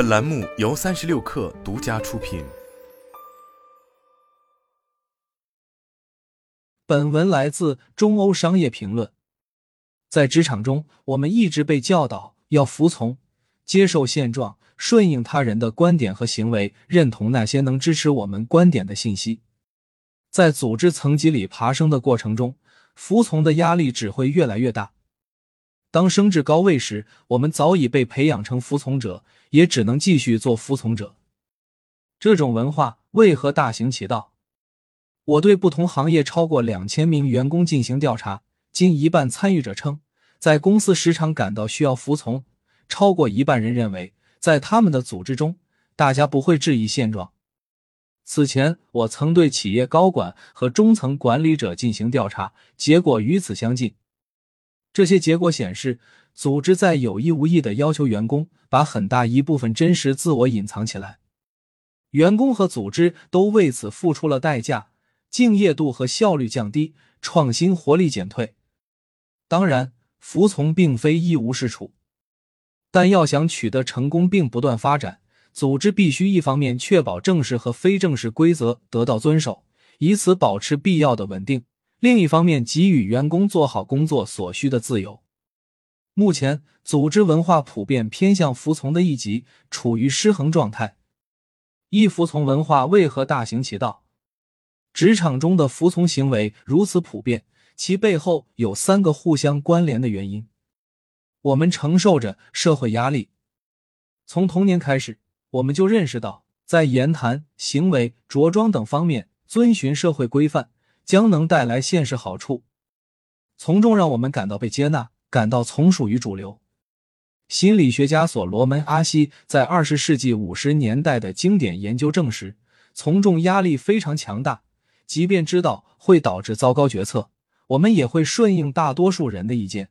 本栏目由三十六氪独家出品。本文来自中欧商业评论。在职场中，我们一直被教导要服从、接受现状、顺应他人的观点和行为，认同那些能支持我们观点的信息。在组织层级里爬升的过程中，服从的压力只会越来越大。当升至高位时，我们早已被培养成服从者，也只能继续做服从者。这种文化为何大行其道？我对不同行业超过两千名员工进行调查，近一半参与者称，在公司时常感到需要服从；超过一半人认为，在他们的组织中，大家不会质疑现状。此前，我曾对企业高管和中层管理者进行调查，结果与此相近。这些结果显示，组织在有意无意的要求员工把很大一部分真实自我隐藏起来，员工和组织都为此付出了代价，敬业度和效率降低，创新活力减退。当然，服从并非一无是处，但要想取得成功并不断发展，组织必须一方面确保正式和非正式规则得到遵守，以此保持必要的稳定。另一方面，给予员工做好工作所需的自由。目前，组织文化普遍偏向服从的一极，处于失衡状态。一服从文化为何大行其道？职场中的服从行为如此普遍，其背后有三个互相关联的原因。我们承受着社会压力，从童年开始，我们就认识到，在言谈、行为、着装等方面遵循社会规范。将能带来现实好处，从中让我们感到被接纳，感到从属于主流。心理学家所罗门·阿西在二十世纪五十年代的经典研究证实，从众压力非常强大，即便知道会导致糟糕决策，我们也会顺应大多数人的意见。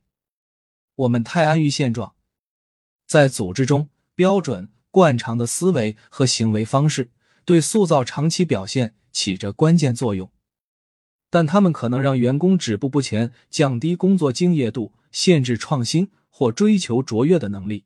我们太安于现状，在组织中，标准惯常的思维和行为方式对塑造长期表现起着关键作用。但他们可能让员工止步不前，降低工作敬业度，限制创新或追求卓越的能力。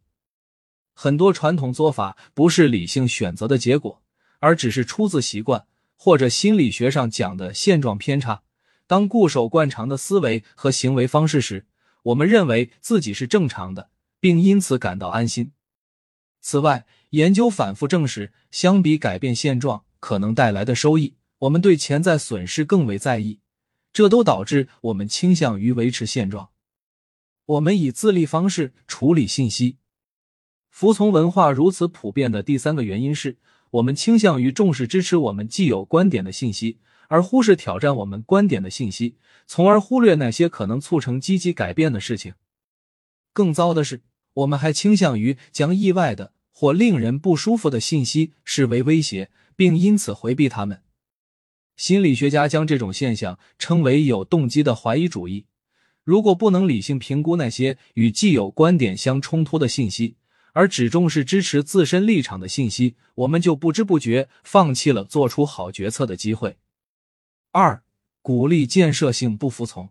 很多传统做法不是理性选择的结果，而只是出自习惯或者心理学上讲的现状偏差。当固守惯常的思维和行为方式时，我们认为自己是正常的，并因此感到安心。此外，研究反复证实，相比改变现状可能带来的收益。我们对潜在损失更为在意，这都导致我们倾向于维持现状。我们以自立方式处理信息，服从文化如此普遍的第三个原因是我们倾向于重视支持我们既有观点的信息，而忽视挑战我们观点的信息，从而忽略那些可能促成积极改变的事情。更糟的是，我们还倾向于将意外的或令人不舒服的信息视为威胁，并因此回避他们。心理学家将这种现象称为有动机的怀疑主义。如果不能理性评估那些与既有观点相冲突的信息，而只重视支持自身立场的信息，我们就不知不觉放弃了做出好决策的机会。二、鼓励建设性不服从。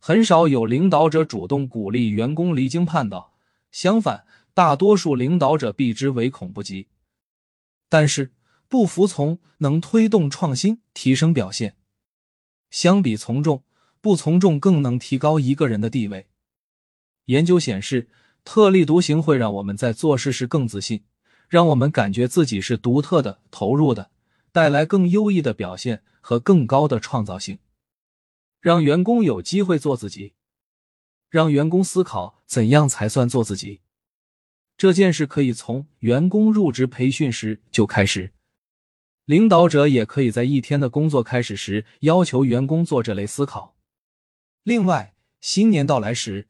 很少有领导者主动鼓励员工离经叛道，相反，大多数领导者避之唯恐不及。但是。不服从能推动创新，提升表现。相比从众，不从众更能提高一个人的地位。研究显示，特立独行会让我们在做事时更自信，让我们感觉自己是独特的、投入的，带来更优异的表现和更高的创造性。让员工有机会做自己，让员工思考怎样才算做自己。这件事可以从员工入职培训时就开始。领导者也可以在一天的工作开始时要求员工做这类思考。另外，新年到来时，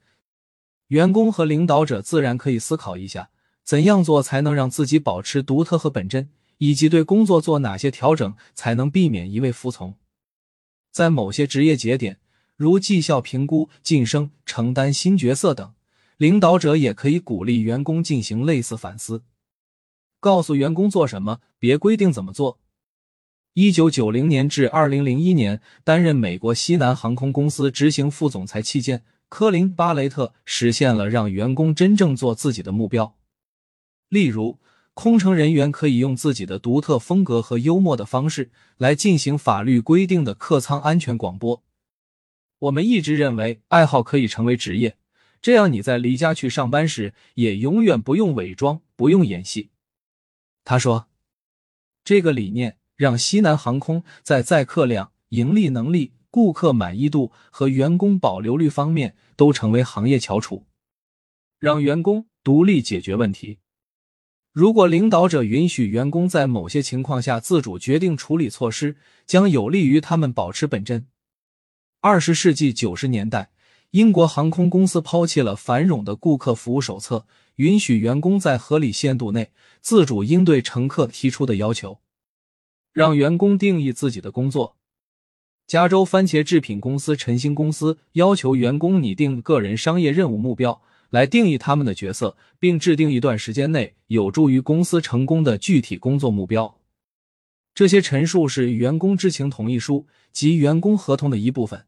员工和领导者自然可以思考一下，怎样做才能让自己保持独特和本真，以及对工作做哪些调整才能避免一味服从。在某些职业节点，如绩效评估、晋升、承担新角色等，领导者也可以鼓励员工进行类似反思，告诉员工做什么，别规定怎么做。一九九零年至二零零一年，担任美国西南航空公司执行副总裁期间，科林·巴雷特实现了让员工真正做自己的目标。例如，空乘人员可以用自己的独特风格和幽默的方式来进行法律规定的客舱安全广播。我们一直认为，爱好可以成为职业，这样你在离家去上班时，也永远不用伪装，不用演戏。他说，这个理念让西南航空在载客量、盈利能力、顾客满意度和员工保留率方面都成为行业翘楚，让员工独立解决问题。如果领导者允许员工在某些情况下自主决定处理措施，将有利于他们保持本真。二十世纪九十年代，英国航空公司抛弃了繁冗的顾客服务手册，允许员工在合理限度内自主应对乘客提出的要求，让员工定义自己的工作。加州番茄制品公司晨星公司要求员工拟定个人商业任务目标，来定义他们的角色，并制定一段时间内有助于公司成功的具体工作目标。这些陈述是员工知情同意书及员工合同的一部分。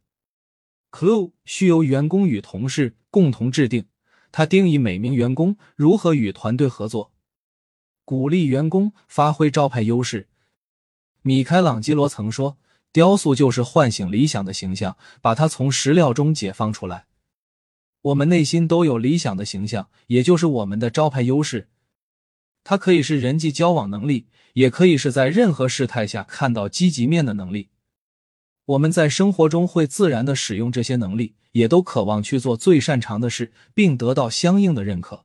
Clue 需由员工与同事共同制定。他定义每名员工如何与团队合作，鼓励员工发挥招牌优势。米开朗基罗曾说：“雕塑就是唤醒理想的形象，把它从石料中解放出来。”我们内心都有理想的形象，也就是我们的招牌优势。它可以是人际交往能力，也可以是在任何事态下看到积极面的能力。我们在生活中会自然的使用这些能力，也都渴望去做最擅长的事，并得到相应的认可。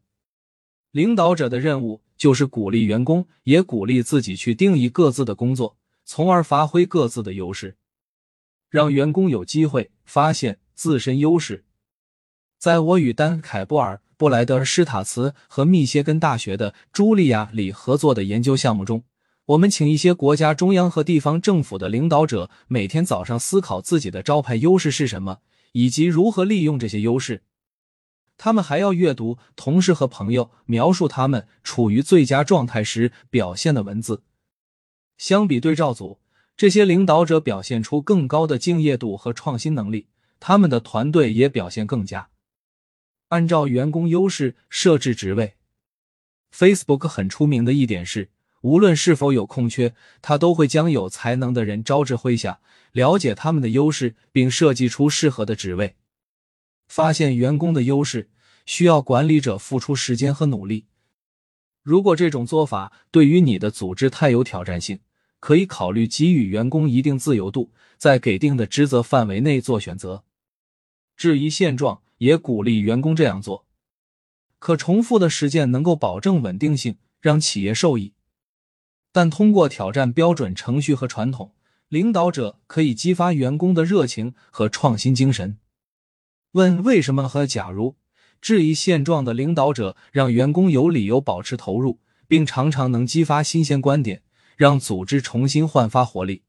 领导者的任务就是鼓励员工，也鼓励自己去定义各自的工作，从而发挥各自的优势，让员工有机会发现自身优势。在我与丹·凯布尔、布莱德·施塔茨和密歇根大学的茱莉亚·里合作的研究项目中。我们请一些国家中央和地方政府的领导者每天早上思考自己的招牌优势是什么，以及如何利用这些优势。他们还要阅读同事和朋友描述他们处于最佳状态时表现的文字。相比对照组，这些领导者表现出更高的敬业度和创新能力，他们的团队也表现更佳。按照员工优势设置职位，Facebook 很出名的一点是。无论是否有空缺，他都会将有才能的人招至麾下，了解他们的优势，并设计出适合的职位。发现员工的优势需要管理者付出时间和努力。如果这种做法对于你的组织太有挑战性，可以考虑给予员工一定自由度，在给定的职责范围内做选择。质疑现状，也鼓励员工这样做。可重复的实践能够保证稳定性，让企业受益。但通过挑战标准程序和传统，领导者可以激发员工的热情和创新精神。问为什么和假如，质疑现状的领导者让员工有理由保持投入，并常常能激发新鲜观点，让组织重新焕发活力。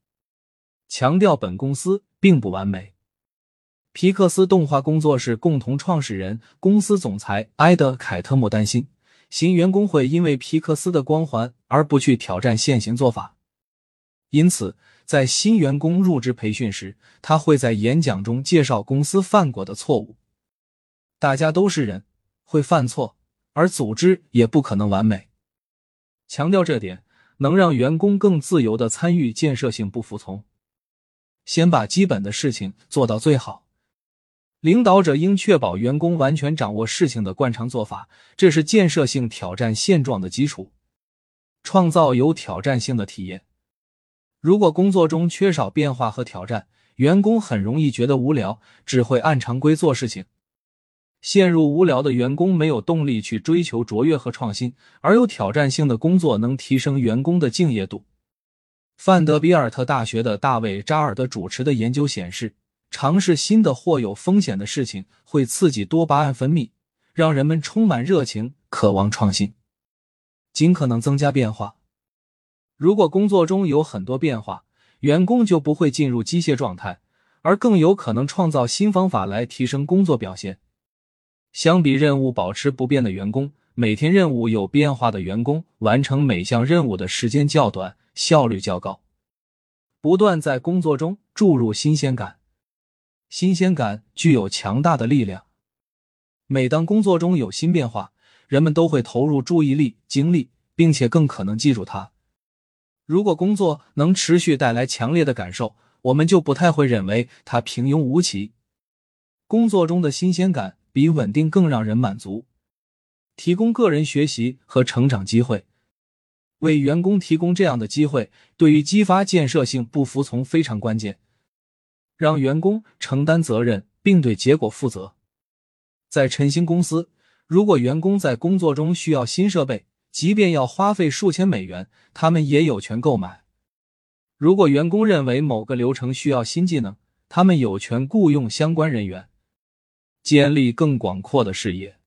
强调本公司并不完美。皮克斯动画工作室共同创始人、公司总裁埃德·凯特莫担心。新员工会因为皮克斯的光环而不去挑战现行做法，因此在新员工入职培训时，他会在演讲中介绍公司犯过的错误。大家都是人，会犯错，而组织也不可能完美。强调这点，能让员工更自由的参与建设性不服从。先把基本的事情做到最好。领导者应确保员工完全掌握事情的惯常做法，这是建设性挑战现状的基础。创造有挑战性的体验。如果工作中缺少变化和挑战，员工很容易觉得无聊，只会按常规做事情。陷入无聊的员工没有动力去追求卓越和创新，而有挑战性的工作能提升员工的敬业度。范德比尔特大学的大卫扎尔德主持的研究显示。尝试新的或有风险的事情会刺激多巴胺分泌，让人们充满热情，渴望创新，尽可能增加变化。如果工作中有很多变化，员工就不会进入机械状态，而更有可能创造新方法来提升工作表现。相比任务保持不变的员工，每天任务有变化的员工完成每项任务的时间较短，效率较高。不断在工作中注入新鲜感。新鲜感具有强大的力量。每当工作中有新变化，人们都会投入注意力、精力，并且更可能记住它。如果工作能持续带来强烈的感受，我们就不太会认为它平庸无奇。工作中的新鲜感比稳定更让人满足。提供个人学习和成长机会，为员工提供这样的机会，对于激发建设性不服从非常关键。让员工承担责任并对结果负责。在晨星公司，如果员工在工作中需要新设备，即便要花费数千美元，他们也有权购买。如果员工认为某个流程需要新技能，他们有权雇佣相关人员，建立更广阔的视野。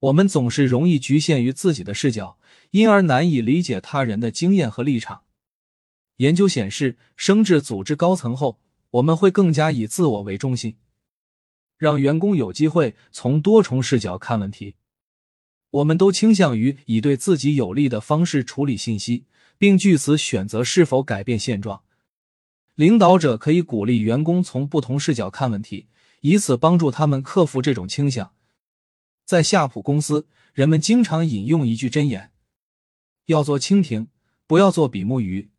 我们总是容易局限于自己的视角，因而难以理解他人的经验和立场。研究显示，升至组织高层后，我们会更加以自我为中心，让员工有机会从多重视角看问题。我们都倾向于以对自己有利的方式处理信息，并据此选择是否改变现状。领导者可以鼓励员工从不同视角看问题，以此帮助他们克服这种倾向。在夏普公司，人们经常引用一句箴言：“要做蜻蜓，不要做比目鱼。”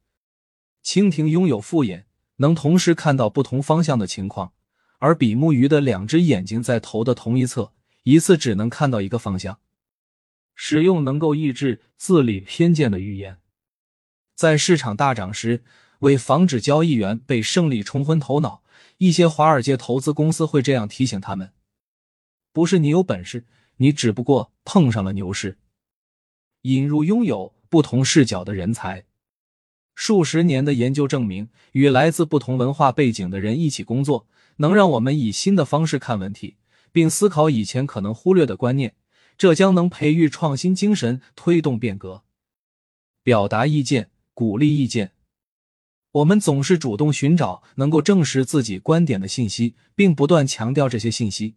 蜻蜓拥有复眼，能同时看到不同方向的情况；而比目鱼的两只眼睛在头的同一侧，一次只能看到一个方向。使用能够抑制自理偏见的语言。在市场大涨时，为防止交易员被胜利冲昏头脑，一些华尔街投资公司会这样提醒他们：“不是你有本事。”你只不过碰上了牛市。引入拥有不同视角的人才。数十年的研究证明，与来自不同文化背景的人一起工作，能让我们以新的方式看问题，并思考以前可能忽略的观念。这将能培育创新精神，推动变革。表达意见，鼓励意见。我们总是主动寻找能够证实自己观点的信息，并不断强调这些信息。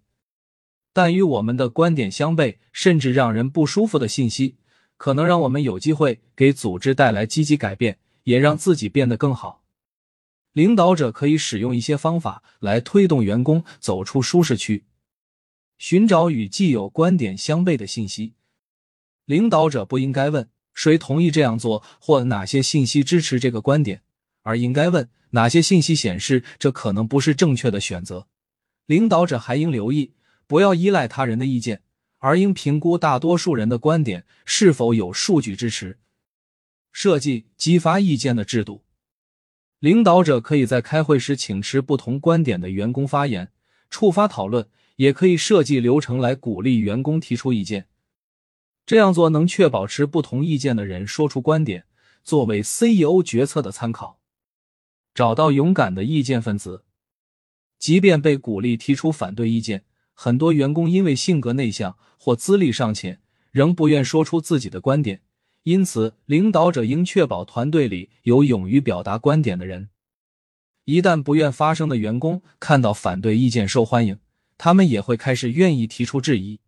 但与我们的观点相悖，甚至让人不舒服的信息，可能让我们有机会给组织带来积极改变，也让自己变得更好。领导者可以使用一些方法来推动员工走出舒适区，寻找与既有观点相悖的信息。领导者不应该问谁同意这样做，或哪些信息支持这个观点，而应该问哪些信息显示这可能不是正确的选择。领导者还应留意。不要依赖他人的意见，而应评估大多数人的观点是否有数据支持。设计激发意见的制度，领导者可以在开会时请持不同观点的员工发言，触发讨论；也可以设计流程来鼓励员工提出意见。这样做能确保持不同意见的人说出观点，作为 CEO 决策的参考。找到勇敢的意见分子，即便被鼓励提出反对意见。很多员工因为性格内向或资历尚浅，仍不愿说出自己的观点。因此，领导者应确保团队里有勇于表达观点的人。一旦不愿发声的员工看到反对意见受欢迎，他们也会开始愿意提出质疑。